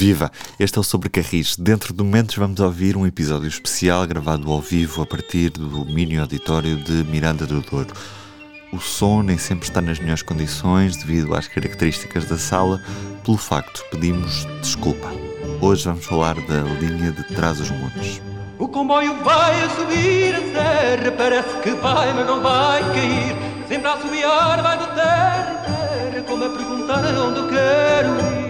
Viva! Este é o Sobrecarris. Dentro de momentos vamos ouvir um episódio especial gravado ao vivo a partir do mini auditório de Miranda do Douro. O som nem sempre está nas melhores condições devido às características da sala, pelo facto pedimos desculpa. Hoje vamos falar da linha de trás os montes. O comboio vai a subir a serra, parece que vai, mas não vai cair. Sempre a subiar, vai de terra em terra, como a perguntar onde eu quero ir.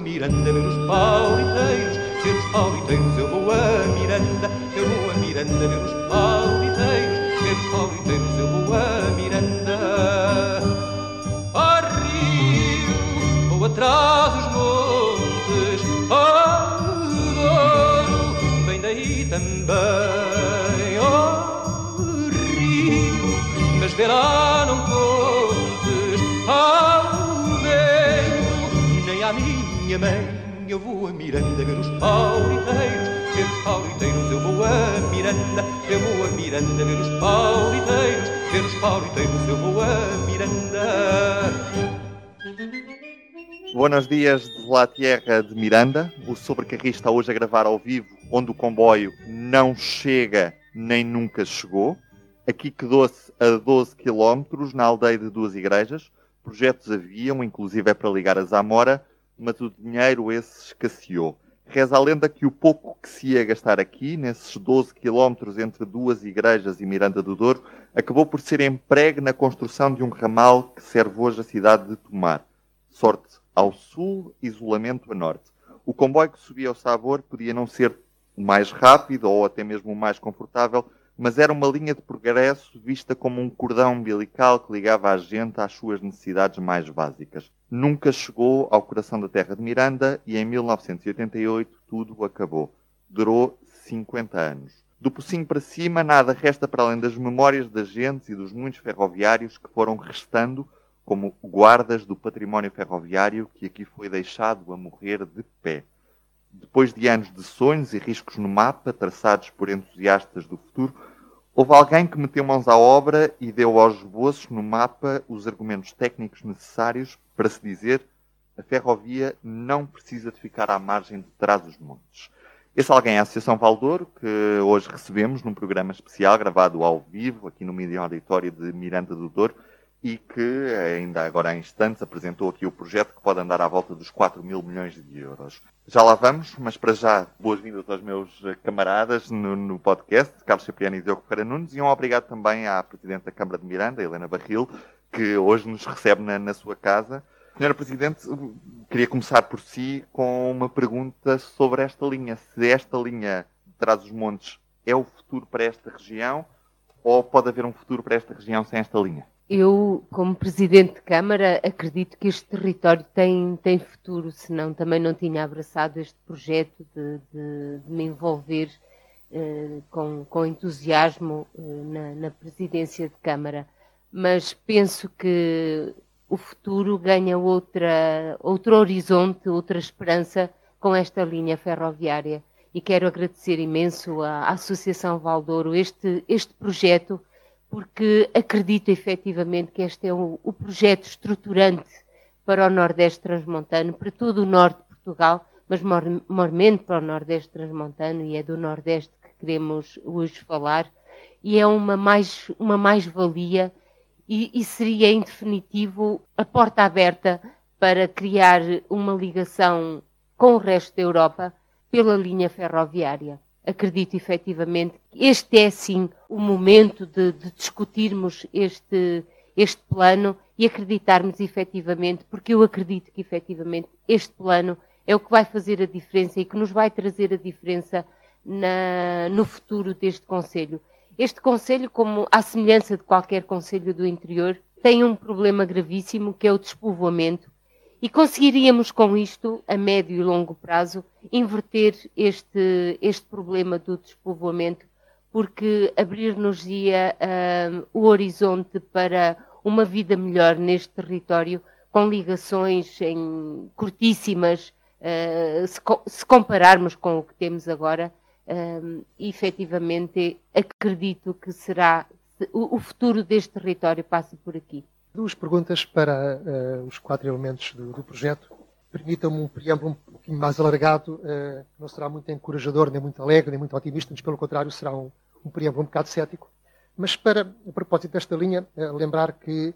A Miranda ver os pauliteiros, ver os pauliteiros. Eu vou a Miranda, eu vou a Miranda ver os pauliteiros, ver os pauliteiros. Eu vou a Miranda. Ao rio, vou atrás dos montes, ao Douro, vem daí também. Ao rio, mas vê minha mãe. Eu vou a Miranda ver os pauliteiros, ver os pauliteiros. Eu vou a Miranda, eu vou a Miranda ver os pauliteiros, ver os pauliteiros. Eu vou a Miranda. Buenos dias de La Tierra de Miranda. O Sobrecarris está hoje a gravar ao vivo, onde o comboio não chega nem nunca chegou. Aqui quedou-se a 12 km, na aldeia de duas igrejas. Projetos haviam, inclusive é para ligar a Zamora, mas o dinheiro esse escasseou. Reza a lenda que o pouco que se ia gastar aqui, nesses 12 quilómetros entre duas igrejas e Miranda do Douro, acabou por ser empregue na construção de um ramal que serve hoje a cidade de Tomar. Sorte ao sul, isolamento a norte. O comboio que subia ao Sabor podia não ser o mais rápido ou até mesmo o mais confortável, mas era uma linha de progresso vista como um cordão umbilical que ligava a gente às suas necessidades mais básicas. Nunca chegou ao coração da terra de Miranda e em 1988 tudo acabou. Durou 50 anos. Do Pocinho para cima, nada resta para além das memórias das gentes e dos muitos ferroviários que foram restando como guardas do património ferroviário que aqui foi deixado a morrer de pé. Depois de anos de sonhos e riscos no mapa, traçados por entusiastas do futuro, houve alguém que meteu mãos à obra e deu aos esboços no mapa os argumentos técnicos necessários para se dizer a ferrovia não precisa de ficar à margem de trás dos montes. Esse alguém é a Associação Valdouro, que hoje recebemos num programa especial gravado ao vivo aqui no Mídia Auditório de Miranda do Douro e que ainda agora há instantes apresentou aqui o projeto que pode andar à volta dos 4 mil milhões de euros. Já lá vamos, mas para já, boas-vindas aos meus eh, camaradas no, no podcast, Carlos Cipriano e Diogo Ferreira Nunes, e um obrigado também à Presidente da Câmara de Miranda, Helena Barril, que hoje nos recebe na, na sua casa. Senhora Presidente, queria começar por si com uma pergunta sobre esta linha. Se esta linha de trás dos montes é o futuro para esta região, ou pode haver um futuro para esta região sem esta linha? Eu, como Presidente de Câmara, acredito que este território tem, tem futuro, senão também não tinha abraçado este projeto de, de, de me envolver eh, com, com entusiasmo eh, na, na Presidência de Câmara. Mas penso que o futuro ganha outra, outro horizonte, outra esperança com esta linha ferroviária. E quero agradecer imenso à, Associação Valdouro este, este projeto porque acredito efetivamente que este é o, o projeto estruturante para o Nordeste Transmontano, para todo o Norte de Portugal, mas mormente para o Nordeste Transmontano, e é do Nordeste que queremos hoje falar, e é uma mais uma mais-valia e, e seria em definitivo a porta aberta para criar uma ligação com o resto da Europa pela linha ferroviária acredito efetivamente que este é sim o momento de, de discutirmos este, este plano e acreditarmos efetivamente, porque eu acredito que efetivamente este plano é o que vai fazer a diferença e que nos vai trazer a diferença na, no futuro deste Conselho. Este Conselho, como à semelhança de qualquer Conselho do interior, tem um problema gravíssimo que é o despovoamento e conseguiríamos com isto, a médio e longo prazo, inverter este, este problema do despovoamento, porque abrir-nos-ia uh, o horizonte para uma vida melhor neste território, com ligações em, curtíssimas, uh, se, se, compararmos com o que temos agora, uh, efetivamente acredito que será o futuro deste território passa por aqui. Duas perguntas para uh, os quatro elementos do, do projeto. Permitam-me um preâmbulo um pouquinho mais alargado, uh, não será muito encorajador, nem muito alegre, nem muito otimista, mas pelo contrário será um, um preâmbulo um bocado cético. Mas para, a propósito desta linha, uh, lembrar que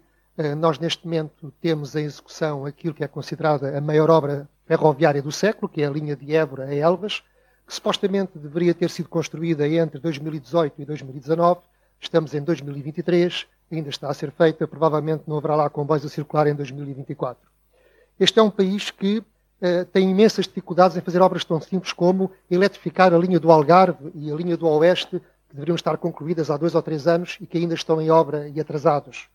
nós neste momento temos em execução aquilo que é considerada a maior obra ferroviária do século, que é a linha de Évora a Elvas, que supostamente deveria ter sido construída entre 2018 e 2019. Estamos em 2023, ainda está a ser feita, provavelmente não haverá lá comboios a circular em 2024. Este é um país que uh, tem imensas dificuldades em fazer obras tão simples como eletrificar a linha do Algarve e a linha do Oeste, que deveriam estar concluídas há dois ou três anos e que ainda estão em obra e atrasados.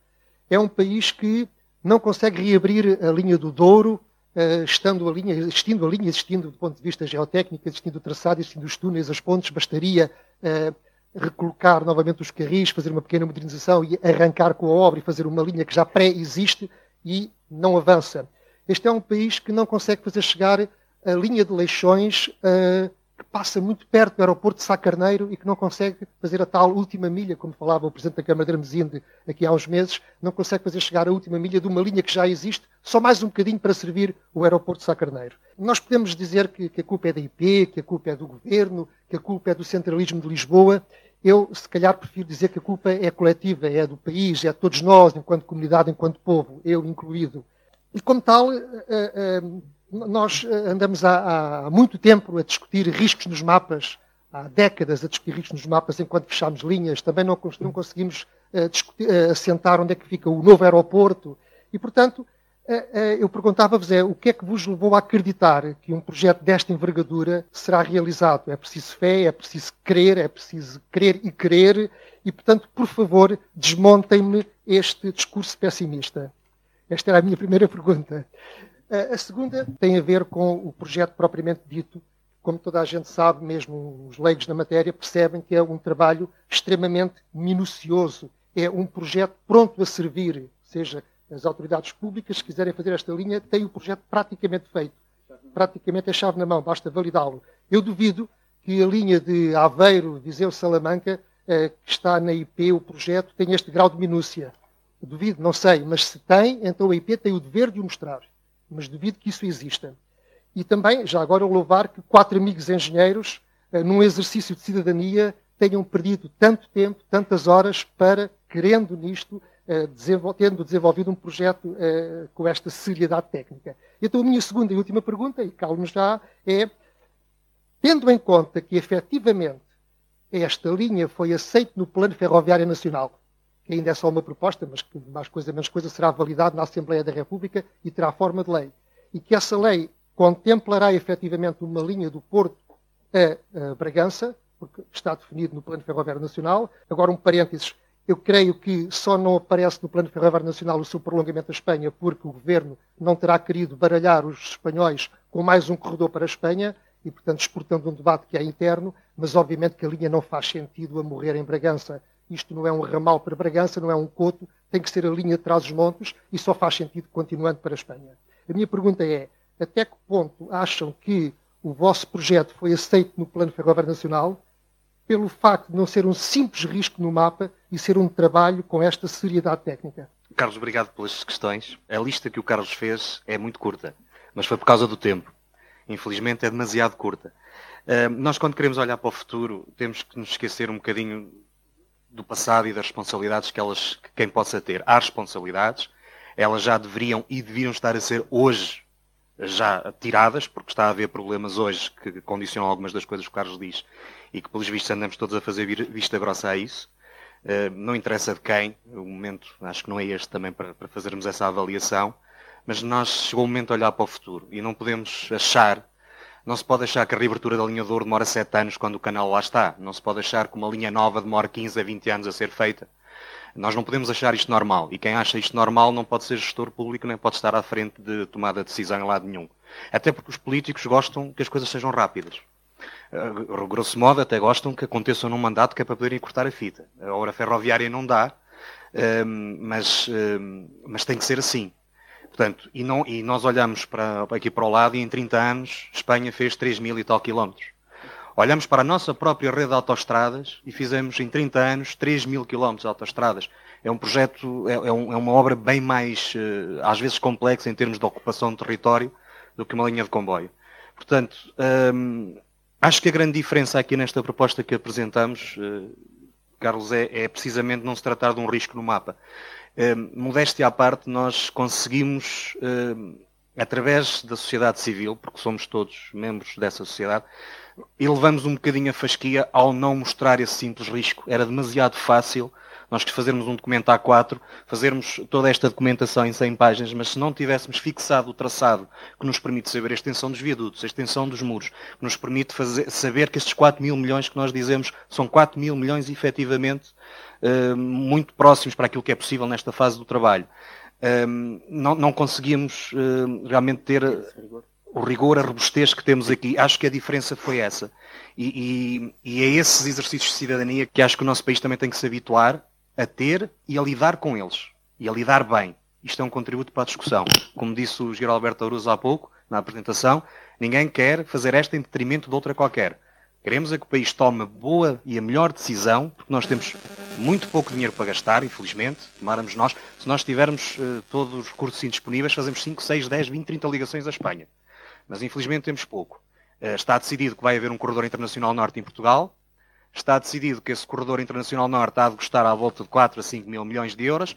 É um país que não consegue reabrir a linha do Douro, uh, estando a linha, existindo a linha, existindo do ponto de vista geotécnico, existindo o traçado, existindo os túneis, as pontes, bastaria uh, recolocar novamente os carris, fazer uma pequena modernização e arrancar com a obra e fazer uma linha que já pré-existe e não avança. Este é um país que não consegue fazer chegar a linha de Leixões, uh, que passa muito perto do aeroporto de Sá Carneiro e que não consegue fazer a tal última milha, como falava o Presidente da Câmara de Armesinde aqui há uns meses, não consegue fazer chegar a última milha de uma linha que já existe, só mais um bocadinho para servir o aeroporto de Sá Carneiro. Nós podemos dizer que, que a culpa é da IP, que a culpa é do Governo, que a culpa é do centralismo de Lisboa. Eu, se calhar, prefiro dizer que a culpa é coletiva, é do país, é de todos nós, enquanto comunidade, enquanto povo, eu incluído. E, como tal, eh, eh, nós andamos há, há muito tempo a discutir riscos nos mapas, há décadas a discutir riscos nos mapas enquanto fechamos linhas, também não, não conseguimos uh, discutir, uh, assentar onde é que fica o novo aeroporto. E, portanto, eu perguntava-vos é, o que é que vos levou a acreditar que um projeto desta envergadura será realizado? É preciso fé, é preciso crer, é preciso crer e querer, e, portanto, por favor, desmontem-me este discurso pessimista. Esta era a minha primeira pergunta. A segunda tem a ver com o projeto propriamente dito. Como toda a gente sabe, mesmo os leigos na matéria percebem que é um trabalho extremamente minucioso. É um projeto pronto a servir, seja as autoridades públicas, se quiserem fazer esta linha, têm o projeto praticamente feito. Praticamente é chave na mão, basta validá-lo. Eu duvido que a linha de Aveiro, Viseu, Salamanca, eh, que está na IP, o projeto, tenha este grau de minúcia. Duvido, não sei, mas se tem, então a IP tem o dever de o mostrar. Mas duvido que isso exista. E também, já agora, louvar que quatro amigos engenheiros, eh, num exercício de cidadania, tenham perdido tanto tempo, tantas horas, para, querendo nisto, eh, tendo desenvolvido um projeto eh, com esta seriedade técnica. Então, a minha segunda e última pergunta, e calmo já, é: tendo em conta que efetivamente esta linha foi aceita no Plano Ferroviário Nacional, que ainda é só uma proposta, mas que mais coisa menos coisa será validado na Assembleia da República e terá forma de lei. E que essa lei contemplará efetivamente uma linha do Porto a, a Bragança, porque está definido no Plano Ferroviário Nacional. Agora, um parênteses, eu creio que só não aparece no Plano Ferroviário Nacional o seu prolongamento da Espanha porque o Governo não terá querido baralhar os espanhóis com mais um corredor para a Espanha e, portanto, exportando um debate que é interno, mas obviamente que a linha não faz sentido a morrer em Bragança isto não é um ramal para Bragança, não é um coto, tem que ser a linha de trás-os-montes e só faz sentido continuando para a Espanha. A minha pergunta é, até que ponto acham que o vosso projeto foi aceito no Plano Ferroviário Nacional pelo facto de não ser um simples risco no mapa e ser um trabalho com esta seriedade técnica? Carlos, obrigado pelas questões. A lista que o Carlos fez é muito curta, mas foi por causa do tempo. Infelizmente é demasiado curta. Uh, nós, quando queremos olhar para o futuro, temos que nos esquecer um bocadinho do passado e das responsabilidades que elas, que quem possa ter. Há responsabilidades, elas já deveriam e deviam estar a ser hoje já tiradas, porque está a haver problemas hoje que condicionam algumas das coisas que o Carlos diz e que, pelos vistos, andamos todos a fazer vista grossa a isso. Uh, não interessa de quem, o momento acho que não é este também para, para fazermos essa avaliação, mas nós chegou o momento de olhar para o futuro e não podemos achar não se pode achar que a reabertura da linha de ouro demora 7 anos quando o canal lá está. Não se pode achar que uma linha nova demora 15 a 20 anos a ser feita. Nós não podemos achar isto normal. E quem acha isto normal não pode ser gestor público nem pode estar à frente de tomada de decisão em lado nenhum. Até porque os políticos gostam que as coisas sejam rápidas. Uh, grosso modo, até gostam que aconteçam num mandato que é para poderem cortar a fita. A hora ferroviária não dá, uh, mas, uh, mas tem que ser assim. Portanto, e, não, e nós olhamos para, aqui para o lado e em 30 anos Espanha fez 3 mil e tal quilómetros. Olhamos para a nossa própria rede de autoestradas e fizemos em 30 anos 3 mil quilómetros de autoestradas. É um projeto, é, é, um, é, uma obra bem mais, eh, às vezes, complexa em termos de ocupação de território do que uma linha de comboio. Portanto, hum, acho que a grande diferença aqui nesta proposta que apresentamos, uh, Carlos, é, é, precisamente não se tratar de um risco no mapa. Uh, modéstia à parte, nós conseguimos, uh, através da sociedade civil, porque somos todos membros dessa sociedade, elevamos um bocadinho a fasquia ao não mostrar esse simples risco. Era demasiado fácil nós que fazermos um documento A4, fazermos toda esta documentação em 100 páginas, mas se não tivéssemos fixado o traçado que nos permite saber a extensão dos viadutos, a extensão dos muros, que nos permite fazer, saber que estes 4 mil milhões que nós dizemos são 4 mil milhões efetivamente uh, muito próximos para aquilo que é possível nesta fase do trabalho. Uh, não, não, uh, realmente ter o rigor, a robustez que temos aqui. Acho que a diferença foi essa. E, e, e, é esses exercícios de cidadania que acho que o nosso país também tem que se habituar a ter e a lidar com eles. E a lidar bem. Isto é um contributo para a discussão. Como disse o Geraldo Alberto Aruso há pouco, na apresentação, ninguém quer fazer esta em detrimento de outra qualquer. Queremos é que o país tome boa e a melhor decisão, porque nós temos muito pouco dinheiro para gastar, infelizmente. Tomáramos nós, se nós tivermos uh, todos os recursos indisponíveis, fazemos 5, 6, 10, 20, 30 ligações à Espanha. Mas infelizmente temos pouco. Uh, está decidido que vai haver um corredor internacional norte em Portugal está decidido que esse corredor internacional norte há de custar à volta de 4 a 5 mil milhões de euros,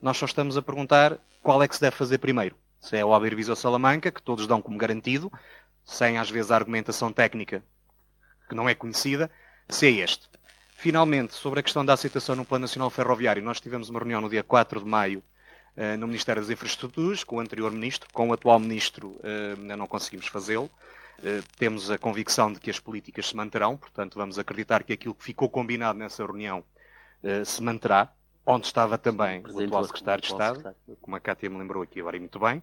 nós só estamos a perguntar qual é que se deve fazer primeiro. Se é o Aberviso Salamanca, que todos dão como garantido, sem às vezes a argumentação técnica que não é conhecida, se é este. Finalmente, sobre a questão da aceitação no Plano Nacional Ferroviário, nós tivemos uma reunião no dia 4 de maio uh, no Ministério das Infraestruturas, com o anterior Ministro, com o atual Ministro uh, ainda não conseguimos fazê-lo. Eh, temos a convicção de que as políticas se manterão, portanto, vamos acreditar que aquilo que ficou combinado nessa reunião uh, se manterá, onde estava também o atual secretário de Estado, como a Cátia me lembrou aqui agora e muito bem. Um,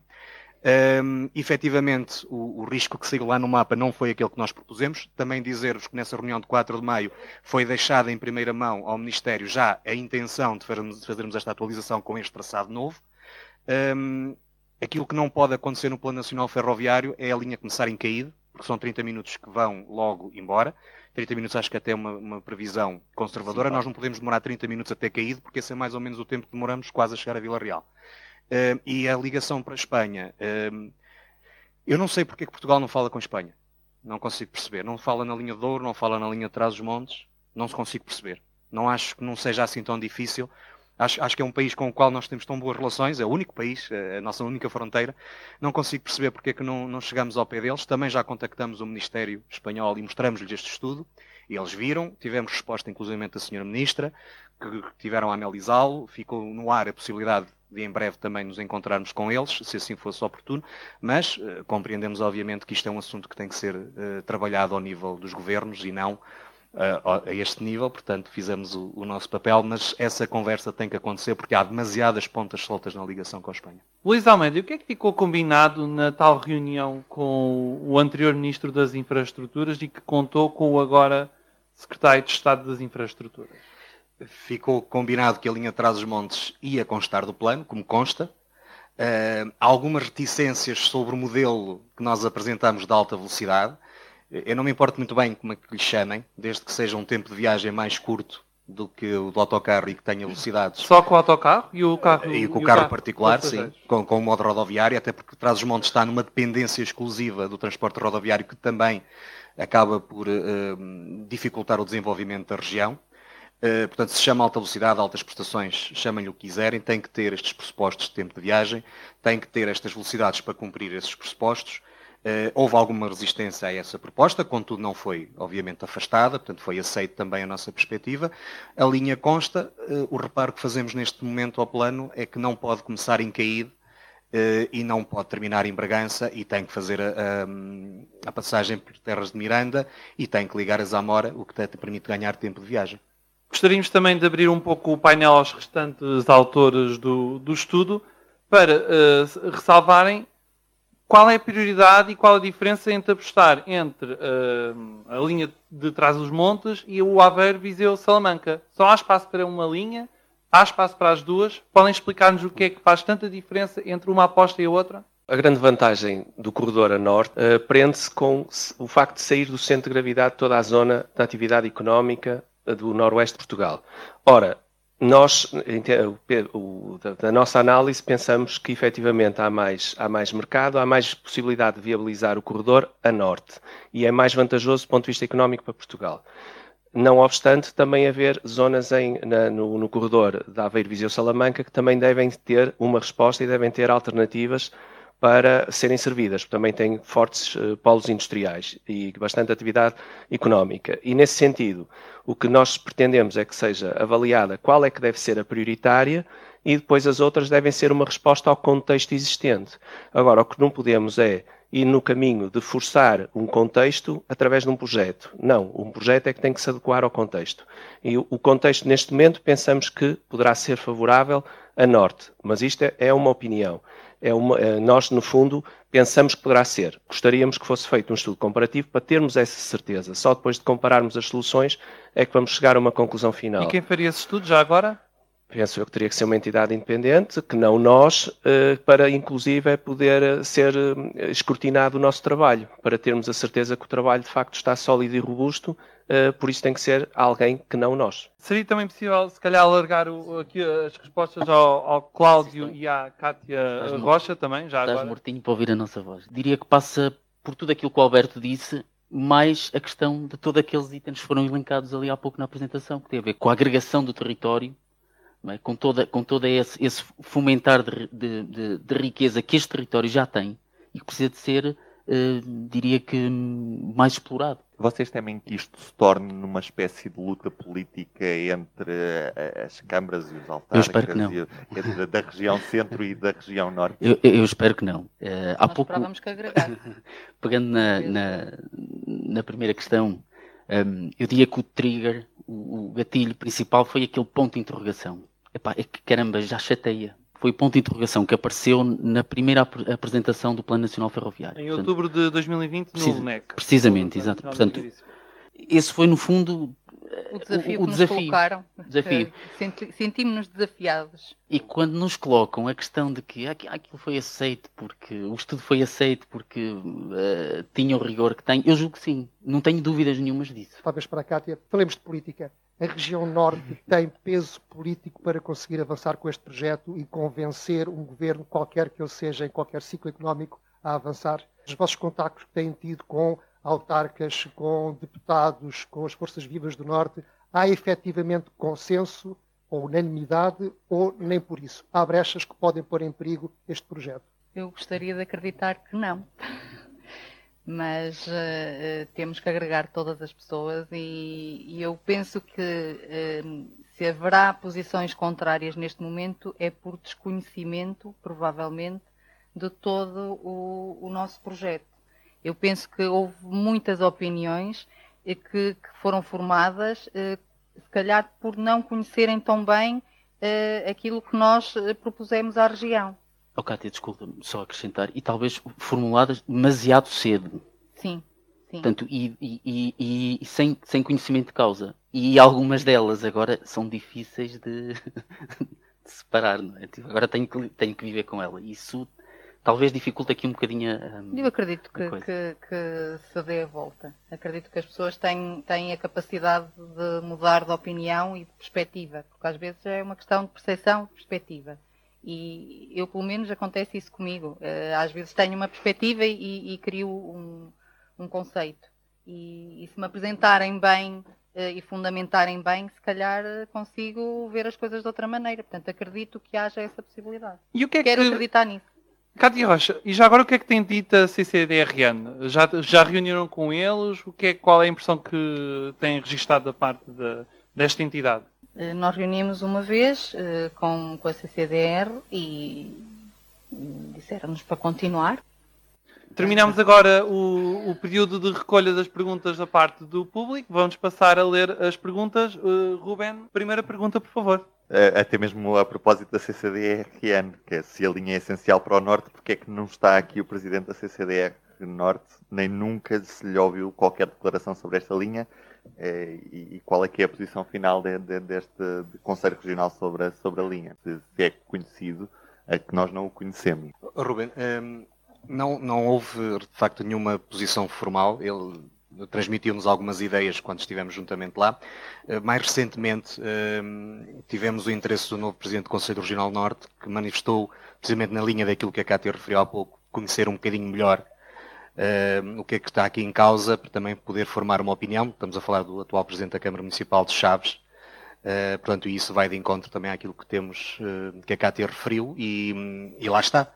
ehm, efetivamente, o, o, risco que saiu lá no mapa não foi aquele que nós propusemos. Também dizer-vos que nessa reunião de 4 de maio foi deixada em primeira mão ao Ministério já a intenção de fazermos, de fazermos esta atualização com este traçado novo. Um, ehm, aquilo que não pode acontecer no Plano Nacional Ferroviário é a linha começar em caído porque são 30 minutos que vão logo embora. 30 minutos acho que até é uma, uma previsão conservadora. Sim, Nós não podemos demorar 30 minutos até caído, porque esse é mais ou menos o tempo que demoramos quase a chegar a Vila Real. Uh, e a ligação para a Espanha. Uh, eu não sei porque é que Portugal não fala com a Espanha. Não consigo perceber. Não fala na linha de Douro, não fala na linha de trás dos montes. Não se consigo perceber. Não acho que não seja assim tão difícil. Acho, acho, que é um país com o qual nós temos tão boas relações, é o único país, é a nossa única fronteira. Não consigo perceber porque é que não, não chegamos ao pé deles. Também já contactamos o Ministério Espanhol e mostramos-lhes este estudo. E eles viram, tivemos resposta inclusivamente da Senhora Ministra, que tiveram a analisá-lo. Ficou no ar a possibilidade de em breve também nos encontrarmos com eles, se assim fosse oportuno, mas uh, compreendemos obviamente que isto é um assunto que tem que ser uh, trabalhado ao nível dos governos e não a, este nível, portanto fizemos o, o, nosso papel, mas essa conversa tem que acontecer porque há demasiadas pontas soltas na ligação com a Espanha. Luís Almeida, o que é que ficou combinado na tal reunião com o anterior Ministro das Infraestruturas e que contou com o agora Secretário de Estado das Infraestruturas? Ficou combinado que a linha Trás-os-Montes ia constar do plano, como consta. Uh, algumas reticências sobre o modelo que nós apresentamos de alta velocidade, eu não me importo muito bem como é que lhe chamem, desde que seja um tempo de viagem mais curto do que o do autocarro e que tenha velocidades. Só com o autocarro e o carro? E com o carro, carro particular, sim, com, com o modo rodoviário, até porque Trás-os-Montes está numa dependência exclusiva do transporte rodoviário que também acaba por uh, dificultar o desenvolvimento da região. Uh, portanto, se chama alta velocidade, altas prestações, chamem-lhe o que quiserem, tem que ter estes pressupostos de tempo de viagem, tem que ter estas velocidades para cumprir esses pressupostos houve alguma resistência a essa proposta, contudo não foi, obviamente, afastada, portanto foi aceito também a nossa perspectiva. A linha consta, uh, o reparo que fazemos neste momento ao plano é que não pode começar em Caíde uh, e não pode terminar em Bragança e tem que fazer a, a, a, passagem por terras de Miranda e tem que ligar a Zamora, o que te permite ganhar tempo de viagem. Gostaríamos também de abrir um pouco o painel aos restantes autores do, do estudo para ressalvarem qual é a prioridade e qual a diferença entre apostar entre uh, a linha de trás dos montes e o Aveiro Viseu Salamanca? Só há espaço para uma linha? Há espaço para as duas? Podem explicar-nos o que é que faz tanta diferença entre uma aposta e a outra? A grande vantagem do corredor a norte uh, prende-se com o facto de sair do centro de gravidade de toda a zona da atividade económica do noroeste de Portugal. Ora, nós, da nossa análise, pensamos que efetivamente há mais, há mais mercado, há mais possibilidade de viabilizar o corredor a norte e é mais vantajoso do ponto de vista económico para Portugal. Não obstante, também haver zonas em, na, no, no, corredor da Aveiro Viseu Salamanca que também devem ter uma resposta e devem ter alternativas para serem servidas, também têm fortes uh, polos industriais e bastante atividade económica. E nesse sentido, o que nós pretendemos é que seja avaliada qual é que deve ser a prioritária e depois as outras devem ser uma resposta ao contexto existente. Agora, o que não podemos é ir no caminho de forçar um contexto através de um projeto. Não, um projeto é que tem que se adequar ao contexto. E o contexto, neste momento, pensamos que poderá ser favorável a norte, mas isto é, é uma opinião é uma, é, nós, no fundo, pensamos que poderá ser. Gostaríamos que fosse feito um estudo comparativo para termos essa certeza. Só depois de compararmos as soluções é que vamos chegar a uma conclusão final. E quem faria esse estudo já agora? Penso eu que teria que ser uma entidade independente, que não nós, eh, para inclusive poder ser eh, escrutinado o nosso trabalho, para termos a certeza que o trabalho de facto está sólido e robusto por isso tem que ser alguém que não nós. Seria também possível, se calhar, alargar o, aqui as respostas ao, ao Cláudio e à Cátia estás Rocha também, já estás agora. mortinho para ouvir a nossa voz. Diria que passa por tudo aquilo que o Alberto disse, mais a questão de todos aqueles itens que foram elencados ali há pouco na apresentação, que tem a ver com a agregação do território, é? com todo com toda esse, esse fomentar de, de, de, de, riqueza que este território já tem e que precisa de ser, uh, diria que, mais explorado. Vocês temem que isto se torne numa espécie de luta política entre eh, as câmaras e os autárquicas e, da região centro e da região norte? Eu, eu espero que não. Uh, há Nós pouco, que agregar. pegando na, na, na, primeira questão, um, ehm, eu diria que o trigger, o, o, gatilho principal foi aquele ponto de interrogação. Epá, é que caramba, já chateia foi o ponto de interrogação que apareceu na primeira ap apresentação do Plano Nacional Ferroviário. Em Portanto, outubro de 2020, no LNEC. Precisamente, exato. Portanto, esse foi, no fundo, o desafio o, o que desafio, nos colocaram. Desafio. Sentimos-nos desafiados. E quando nos colocam a questão de que aquilo foi aceito porque o estudo foi aceito porque uh, tinha o rigor que tem, eu julgo que sim. Não tenho dúvidas nenhumas disso. Talvez para a Cátia, falemos de política a região norte tem peso político para conseguir avançar com este projeto e convencer um governo, qualquer que ele seja, em qualquer ciclo económico, a avançar? Os vossos contactos que têm tido com autarcas, com deputados, com as forças vivas do norte, há efetivamente consenso ou unanimidade ou nem por isso? Há brechas que podem pôr em perigo este projeto? Eu gostaria de acreditar que não mas uh, temos que agregar todas as pessoas e, e eu penso que uh, se haverá posições contrárias neste momento é por desconhecimento, provavelmente, de todo o, o nosso projeto. Eu penso que houve muitas opiniões que, que foram formadas, se calhar por não conhecerem tão bem aquilo que nós propusemos à região. Oh, Cátia, desculpa-me só acrescentar, e talvez formuladas demasiado cedo. Sim. Sim. Portanto, e, e, e, e, sem, sem conhecimento de causa. E algumas delas agora são difíceis de, de separar, não é? Tipo, agora tenho que, tenho que viver com ela. Isso talvez dificulte aqui um bocadinho a. Eu acredito que, que, que, se dê a volta. Acredito que as pessoas têm, têm a capacidade de mudar de opinião e de perspectiva, porque às vezes é uma questão de percepção de perspectiva. E eu, pelo menos, acontece isso comigo. Eh, às vezes tenho uma perspectiva e, e crio um, um conceito. E, e, se me apresentarem bem uh, e fundamentarem bem, se calhar uh, consigo ver as coisas de outra maneira. Portanto, acredito que haja essa possibilidade. E o que é Quero que... acreditar nisso. Cátia Rocha, e já agora o que é que tem dito a CCDRN? Já, já reuniram com eles? O que é, qual é a impressão que têm registado da parte de, desta entidade? Eh, nós reunimos uma vez uh, com, com a CCDR e disseram-nos para continuar. Terminamos agora o, o, período de recolha das perguntas da parte do público. Vamos passar a ler as perguntas. Uh, Ruben, primeira pergunta, por favor. até mesmo a propósito da CCDRN, que é se a linha é essencial para o Norte, porque é que não está aqui o presidente da CCDR Norte, nem nunca se lhe ouviu qualquer declaração sobre esta linha é, e, qual é que é a posição final de, de, deste de Conselho Regional sobre a, sobre a linha? Se, se é conhecido, é que nós não o conhecemos. Ruben, um, não, não houve de facto nenhuma posição formal. Ele transmitiu-nos algumas ideias quando estivemos juntamente lá. mais recentemente tivemos o interesse do novo Presidente do Conselho Regional Norte, que manifestou, precisamente na linha daquilo que a Cátia referiu há pouco, conhecer um bocadinho melhor o que é que está aqui em causa, para também poder formar uma opinião. Estamos a falar do atual Presidente da Câmara Municipal de Chaves. Uh, portanto, isso vai de encontro também àquilo que temos, uh, que a Cátia referiu, e, e lá está.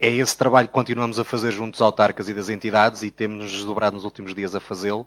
É esse trabalho que continuamos a fazer junto dos autarcas e das entidades e temos-nos desdobrado nos últimos dias a fazê-lo,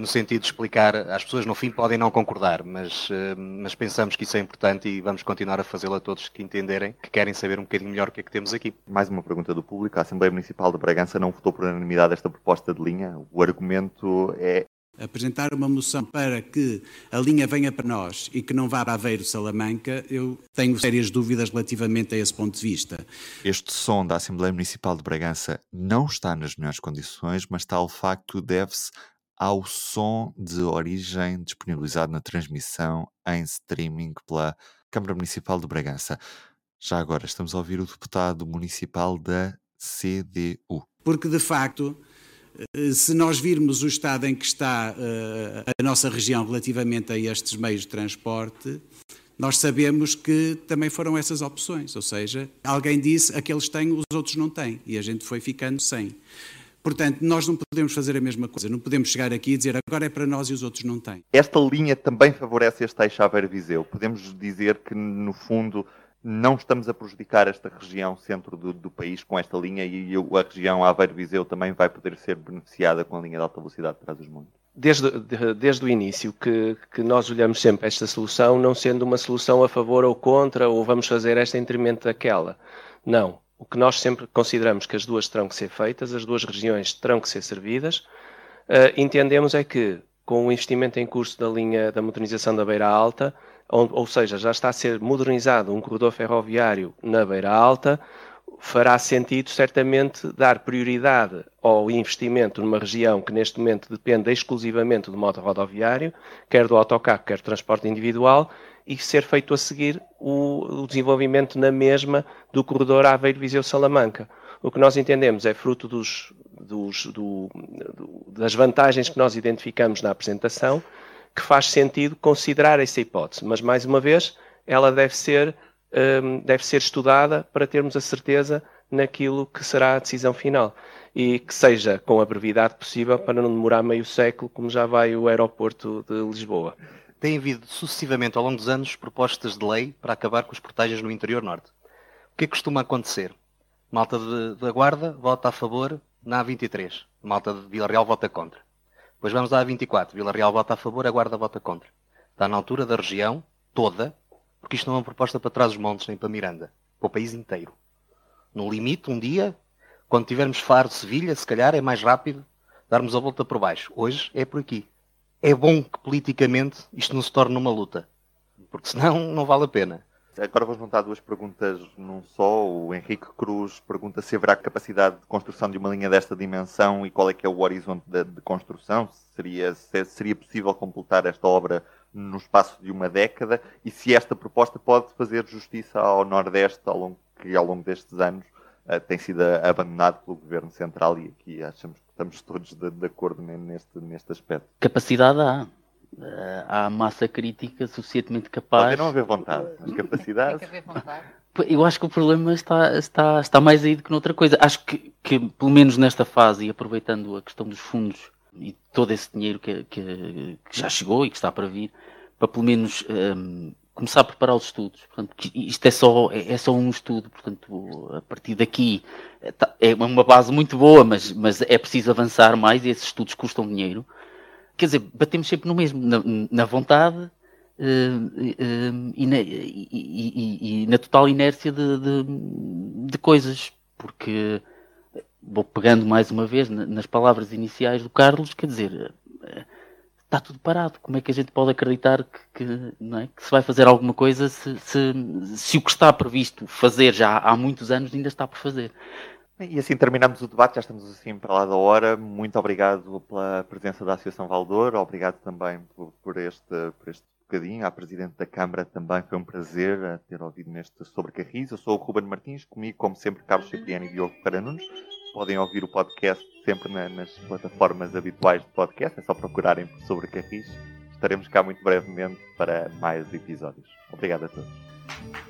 no sentido de explicar, as pessoas no fim podem não concordar, mas, mas pensamos que isso é importante e vamos continuar a fazê-lo a todos que entenderem, que querem saber um bocadinho melhor o que é que temos aqui. Mais uma pergunta do público. A Assembleia Municipal de Bragança não votou por unanimidade esta proposta de linha. O argumento é apresentar uma moção para que a linha venha para nós e que não vá para Aveiro-Salamanca, eu tenho sérias dúvidas relativamente a esse ponto de vista. Este som da Assembleia Municipal de Bragança não está nas melhores condições, mas tal facto deve-se ao som de origem disponibilizado na transmissão em streaming pela Câmara Municipal de Bragança. Já agora estamos a ouvir o deputado municipal da CDU. Porque, de facto, se nós virmos o estado em que está uh, a nossa região relativamente a estes meios de transporte, nós sabemos que também foram essas opções, ou seja, alguém disse aqueles têm, os outros não têm, e a gente foi ficando sem. Portanto, nós não podemos fazer a mesma coisa, não podemos chegar aqui e dizer agora é para nós e os outros não têm. Esta linha também favorece este eixo Aveiro-Viseu. Podemos dizer que, no fundo, não estamos a prejudicar esta região centro do, do país com esta linha e a região Aveiro-Viseu também vai poder ser beneficiada com a linha de alta velocidade para os montes. Desde, desde o início que, que nós olhamos sempre esta solução, não sendo uma solução a favor ou contra, ou vamos fazer esta em detrimento daquela. Não. O que nós sempre consideramos que as duas terão que ser feitas, as duas regiões terão que ser servidas, uh, entendemos é que com o investimento em curso da linha da modernização da Beira Alta, ou, ou seja, já está a ser modernizado um corredor ferroviário na Beira Alta, fará sentido certamente dar prioridade ao investimento numa região que neste momento depende exclusivamente do modo rodoviário, quer do autocarro, quer do transporte individual, e ser feito a seguir o, o desenvolvimento na mesma do corredor Aveiro-Viseu-Salamanca. O que nós entendemos é fruto dos, dos, do, das vantagens que nós identificamos na apresentação, que faz sentido considerar essa hipótese. Mas, mais uma vez, ela deve ser, um, deve ser estudada para termos a certeza naquilo que será a decisão final. E que seja com a brevidade possível para não demorar meio século, como já vai o aeroporto de Lisboa. Tem havido sucessivamente ao longo dos anos propostas de lei para acabar com as portagens no interior norte. O que é que costuma acontecer? Malta da Guarda vota a favor na A23. Malta de Vila Real vota contra. Depois vamos à 24. Vila Real vota a favor, a Guarda vota contra. Está na altura da região toda, porque isto não é uma proposta para trás os montes nem para Miranda. Para o país inteiro. No limite, um dia, quando tivermos Faro, Sevilha, se calhar é mais rápido darmos a volta por baixo. Hoje é por aqui. É bom que politicamente isto não se torne uma luta. Porque senão não vale a pena. Agora vou juntar duas perguntas num só. O Henrique Cruz pergunta se haverá capacidade de construção de uma linha desta dimensão e qual é que é o horizonte de, de construção. Seria, se, seria possível completar esta obra no espaço de uma década e se esta proposta pode fazer justiça ao Nordeste ao longo, que ao longo destes anos uh, tem sido abandonado pelo Governo Central e aqui achamos que estamos todos de, de acordo neste, neste aspecto. Capacidade há há massa crítica suficientemente capaz. Pode não haver vontade, as capacidades. Tem que haver vontade. Eu acho que o problema está, está, está mais aí do que noutra coisa. Acho que, que, pelo menos nesta fase, e aproveitando a questão dos fundos e todo esse dinheiro que, que, que já chegou e que está para vir, para pelo menos um, começar a preparar os estudos. Portanto, isto é só, é, é, só um estudo, portanto, a partir daqui é, tá, é uma base muito boa, mas, mas é preciso avançar mais e esses estudos custam dinheiro quer dizer, batemos sempre no mesmo, na, na vontade uh, uh, e, na, e, e, e, na, total inércia de, de, de, coisas, porque vou pegando mais uma vez nas palavras iniciais do Carlos, quer dizer, está tudo parado. Como é que a gente pode acreditar que, que, é? que se vai fazer alguma coisa se, se, se, o que está previsto fazer já há muitos anos ainda está por fazer? E assim terminamos o debate, já estamos assim para lá da hora. Muito obrigado pela presença da Associação Valdor, obrigado também por, por, este, por este bocadinho. À Presidente da Câmara também foi um prazer ter ouvido neste sobre Carris. Eu sou o Ruben Martins, comigo, como sempre, Carlos Cipriano e Diogo Nunes. podem ouvir o podcast sempre na- nas plataformas habituais de podcast. É só procurarem por Sobre Carris. Estaremos cá muito brevemente para mais episódios. Obrigado a todos.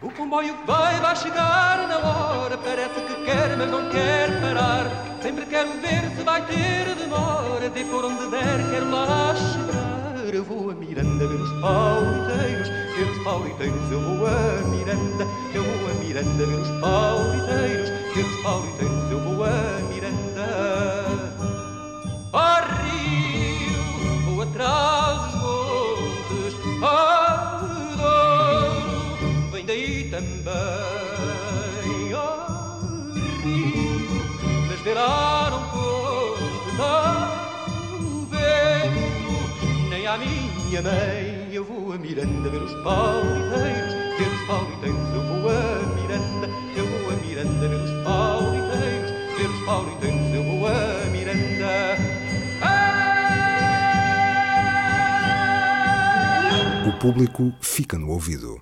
O comboio que vai, vai chegar na hora. Parece que quer, mas não quer parar. Sempre quero ver se vai ter demora. De por onde der, quero lá chegar. Eu vou a Miranda ver os pauliteiros. Ver os pauliteiros, eu vou a Miranda. Eu vou a Miranda ver os pauliteiros. Ver os pauliteiros, eu vou a Miranda. Rio, mas verá não conta o vento, nem à minha mãe. Eu vou a Miranda ver os pauliteiros. Ver os pauliteiros, eu vou a Miranda. Eu vou a Miranda ver os pauliteiros. Ver os pauliteiros, eu vou a Miranda. O público fica no ouvido.